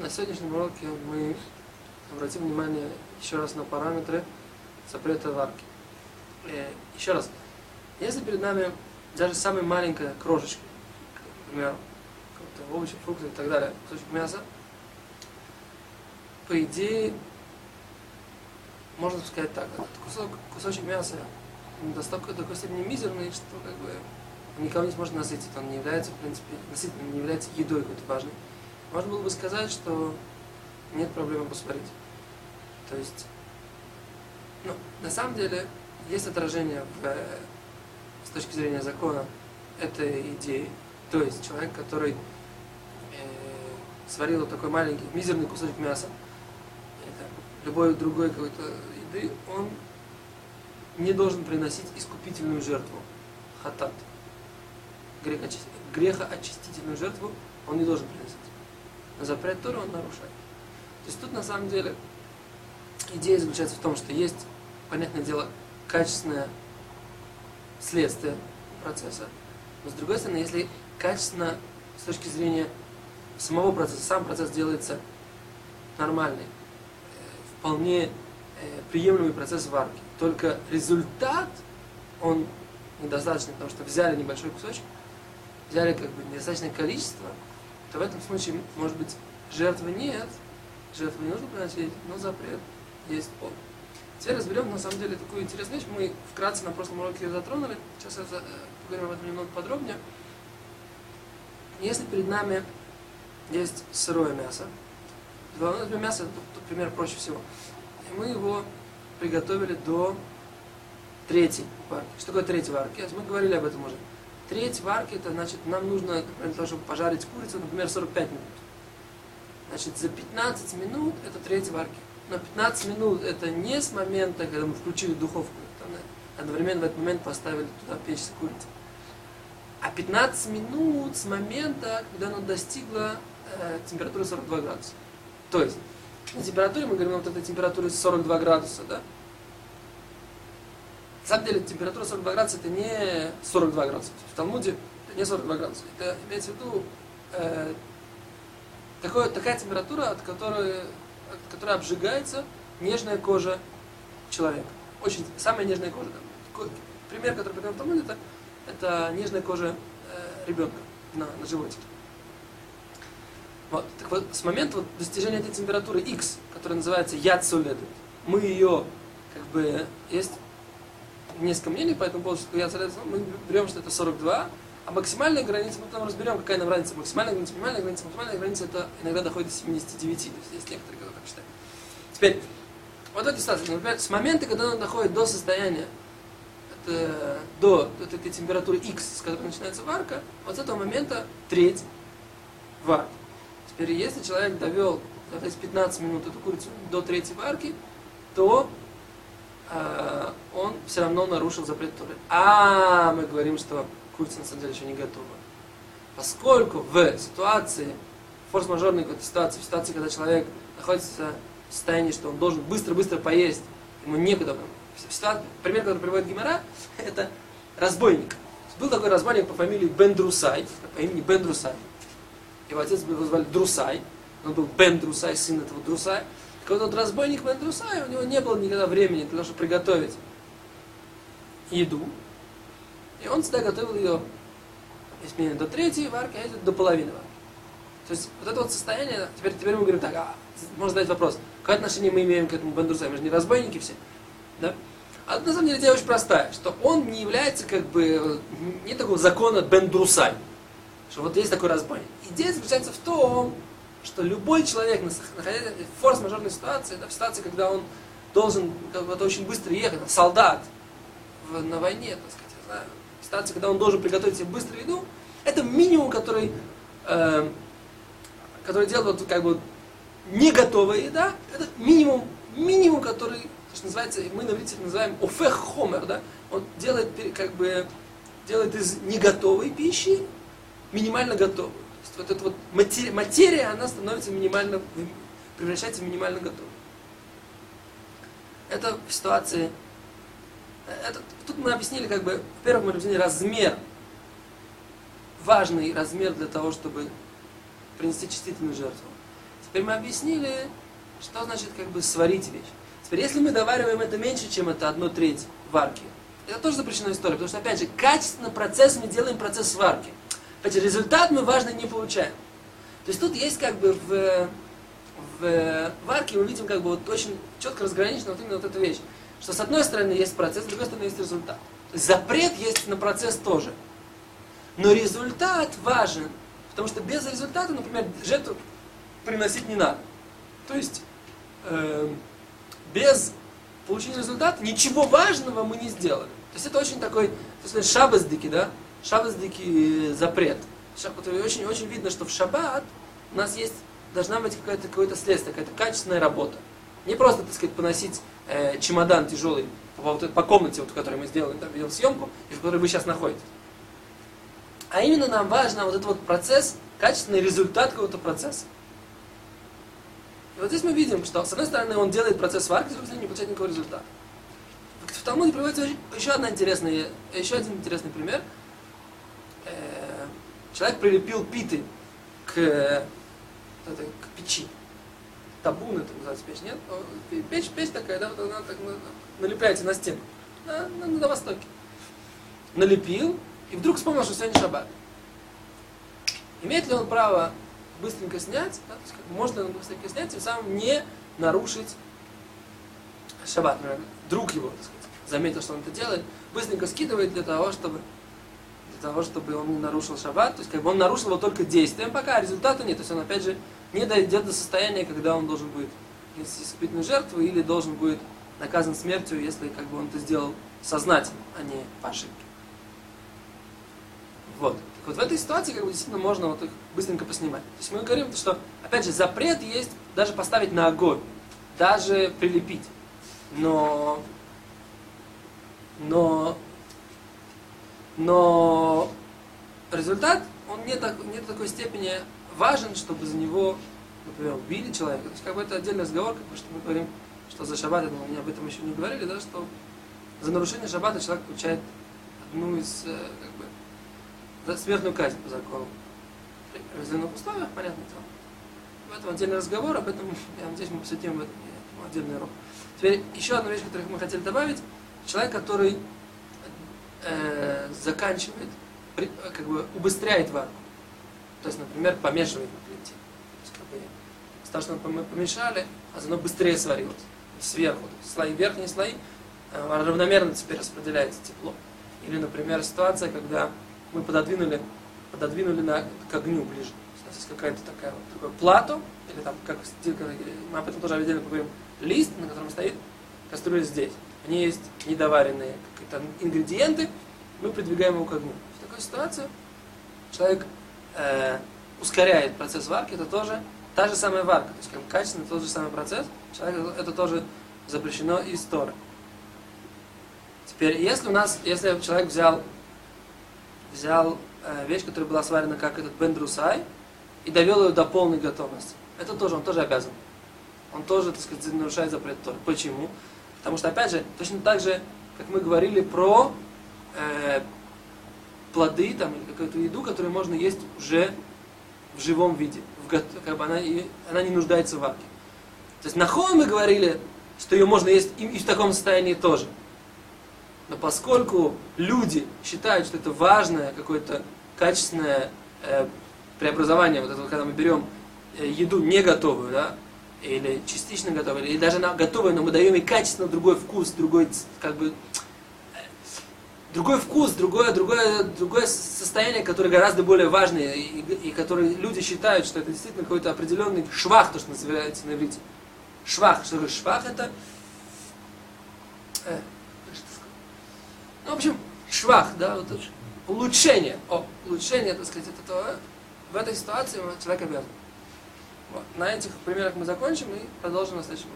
На сегодняшнем уроке мы обратим внимание еще раз на параметры запрета варки. Э, еще раз, если перед нами даже самая маленькая крошечка, например, овощи, фрукты и так далее, кусочек мяса, по идее, можно сказать так, этот кусок, кусочек мяса достаточно до такой степени мизерный, что как бы никого не сможет насытить, он не является, в принципе, насытительным, не является едой какой-то важной. Можно было бы сказать, что нет проблемы посмотреть. То есть, ну, на самом деле, есть отражение в, э, с точки зрения закона этой идеи. То есть, человек, который э, сварил вот такой маленький, мизерный кусочек мяса, это любой другой какой-то еды, он не должен приносить искупительную жертву, хатат. Грехоочистительную жертву он не должен приносить. Запрет Торы он нарушает. То есть тут на самом деле идея заключается в том, что есть, понятное дело, качественное следствие процесса. Но с другой стороны, если качественно с точки зрения самого процесса, сам процесс делается нормальный, э, вполне э, приемлемый процесс варки, только результат, он недостаточный, потому что взяли небольшой кусочек, взяли как бы недостаточное количество, то в этом случае, может быть, жертвы нет, жертвы не нужно приносить, но запрет есть пол. Теперь разберем, на самом деле, такую интересную вещь. Мы вкратце на прошлом уроке ее затронули. Сейчас я э, поговорим об этом немного подробнее. Если перед нами есть сырое мясо, ну, мясо, тут пример проще всего, и мы его приготовили до третьей варки. Что такое третья варки? Мы говорили об этом уже. Треть варки, это значит, нам нужно, например, того, чтобы пожарить курицу, например, 45 минут. Значит, за 15 минут это треть варки но 15 минут это не с момента, когда мы включили духовку, там, одновременно в этот момент поставили туда печь с курицей. А 15 минут с момента, когда оно достигло э, температуры 42 градуса. То есть, на температуре, мы говорим вот этой температуре 42 градуса, да? Самом деле, температура 42 градуса это не 42 градуса. В Талмуде это не 42 градуса. Это имеется в виду э, такое, такая температура, от которой которая обжигается нежная кожа человека. Очень, самая нежная кожа. Пример, который приведем в Талмуде, это, это нежная кожа э, ребенка на, на животике. Вот. Так вот, с момента вот, достижения этой температуры X, которая называется соледет, мы ее, как бы, есть несколько мнений по этому поводу, яд соледет, мы берем, что это 42, а максимальная граница, мы потом разберем, какая нам разница. Максимальная граница, минимальная граница, максимальная граница, это иногда доходит до 79. То есть есть некоторые, кто так считают. Теперь, вот эта ситуация, например, с момента, когда он доходит до состояния, это, до вот этой температуры X, с которой начинается варка, вот с этого момента треть варки. Теперь, если человек довел то есть 15 минут эту курицу до третьей варки, то он все равно нарушил запрет Торы. А мы говорим, что курица на самом деле еще не готова. Поскольку в ситуации, форс-мажорной какой-то ситуации, в ситуации, когда человек находится в состоянии, что он должен быстро-быстро поесть, ему некуда. Ситуация, пример, который приводит Гимара, это разбойник. Был такой разбойник по фамилии Бен Друсай, по имени Бен Друсай. Его отец его звали Друсай, он был Бен Друсай, сын этого Друсая. Так вот, этот разбойник Бен Друсай, у него не было никогда времени для того, чтобы приготовить еду. И он всегда готовил ее, если до третьей варки, а до половины варки. То есть вот это вот состояние, теперь, теперь мы говорим так, а, можно задать вопрос, какое отношение мы имеем к этому бандурсаю? Мы же не разбойники все. Да? А на самом деле идея очень простая, что он не является как бы, не такого закона бендрусай, что вот есть такой разбойник. Идея заключается в том, что любой человек, находясь в форс-мажорной ситуации, да, в ситуации, когда он должен как бы, очень быстро ехать, солдат в, на войне, так сказать, я знаю, ситуации, когда он должен приготовить себе быструю еду, это минимум, который, э, который делает вот, как бы не готовая еда, это минимум, минимум, который, что называется, мы на иврите называем офех хомер, да, он делает, как бы, делает из неготовой пищи минимально готовую. То есть вот эта вот материя, материя, она становится минимально, превращается в минимально готовую. Это в ситуации это, тут мы объяснили, как бы, во-первых, мы объяснили размер, важный размер для того, чтобы принести чувствительную жертву. Теперь мы объяснили, что значит как бы сварить вещь. Теперь, если мы довариваем это меньше, чем это одну треть варки, это тоже запрещенная история, потому что, опять же, качественно процесс мы делаем процесс сварки. Опять же, результат мы важно не получаем. То есть тут есть как бы в, в варке мы видим как бы вот очень четко разграничена вот именно вот эта вещь. Что с одной стороны есть процесс, с другой стороны есть результат. Запрет есть на процесс тоже. Но результат важен, потому что без результата, например, жертву приносить не надо. То есть э, без получения результата ничего важного мы не сделали. То есть это очень такой, то есть шабаздики, да? Шабаздики запрет. Шаббат, очень, очень видно, что в шаббат у нас есть, должна быть какое-то какое следствие, какая-то качественная работа. Не просто, так сказать, поносить э, чемодан тяжелый по, вот, по комнате, вот, в которой мы сделали там, видеосъемку, и в которой вы сейчас находитесь. А именно нам важно вот этот вот процесс, качественный результат какого-то процесса. И вот здесь мы видим, что с одной стороны он делает процесс варки, с другой стороны не получает никакого результата. В Талмуде приводится еще, одна интересная, еще один интересный пример. Человек прилепил питы к, к печи. Табун это называется печь, нет? Печь, печь такая, да, вот она так налепляется на стену. На, на, на востоке. Налепил, и вдруг вспомнил, что сегодня шаббат. Имеет ли он право быстренько снять, да, то есть, как, он быстренько снять, тем самым не нарушить шаббат. Друг его, так сказать, заметил, что он это делает, быстренько скидывает для того, чтобы того, чтобы он не нарушил шаббат. То есть как бы он нарушил его только действием, пока результата нет. То есть он опять же не дойдет до состояния, когда он должен будет нести искупительную жертву или должен будет наказан смертью, если как бы он это сделал сознательно, а не по ошибке. Вот. Так вот в этой ситуации как бы действительно можно вот их быстренько поснимать. То есть мы говорим, что, опять же, запрет есть даже поставить на огонь, даже прилепить. Но, но, но результат, он не, так, не до такой степени важен, чтобы за него, например, убили человека. То есть как бы это отдельный разговор, как бы, что мы говорим, что за шаббат, мы об этом еще не говорили, да, что за нарушение шаббата человек получает одну из, э, как бы, смертную казнь по закону. В определенных условиях, понятно дело. В этом отдельный разговор, об этом, я надеюсь, мы посвятим в отдельный урок. Теперь еще одна вещь, которую мы хотели добавить. Человек, который э, заканчивает, при, как бы убыстряет варку. То есть, например, помешивает на плите. То есть, как бы, с что мы помешали, а оно быстрее сварилось. Сверху. Слои, верхние слои э, равномерно теперь распределяется тепло. Или, например, ситуация, когда мы пододвинули, пододвинули на, к огню ближе. У нас есть какая-то такая вот такое плато, или там, как мы об этом тоже отдельно поговорим, лист, на котором стоит кастрюля здесь. В ней есть недоваренные ингредиенты, мы придвигаем его к огню. В такой ситуации человек э, ускоряет процесс варки, это тоже та же самая варка, то есть как качественно тот же самый процесс, человек, это тоже запрещено из Торы. Теперь, если у нас, если человек взял взял э, вещь, которая была сварена как этот бендрусай, и довел ее до полной готовности. Это тоже, он тоже обязан. Он тоже, так сказать, нарушает запрет Торы. Почему? Потому что, опять же, точно так же, как мы говорили про э, плоды там, или какую-то еду, которую можно есть уже в живом виде. В, как бы она, она не нуждается в варке. То есть на хом мы говорили, что ее можно есть и, и в таком состоянии тоже. Но поскольку люди считают, что это важное какое-то качественное э, преобразование, вот это, когда мы берем э, еду не готовую, да, или частично готовую, или даже на готовую, но мы даем ей качественно другой вкус, другой, как бы, другой вкус, другое, другое, другое состояние, которое гораздо более важное, и, и которое люди считают, что это действительно какой-то определенный швах, то, что называется на иврите. Швах. Что такое швах? Это э, ну, в общем, швах, да, вот улучшение. О, улучшение, так сказать, это то, в этой ситуации человек обязан. Вот. На этих примерах мы закончим и продолжим на следующем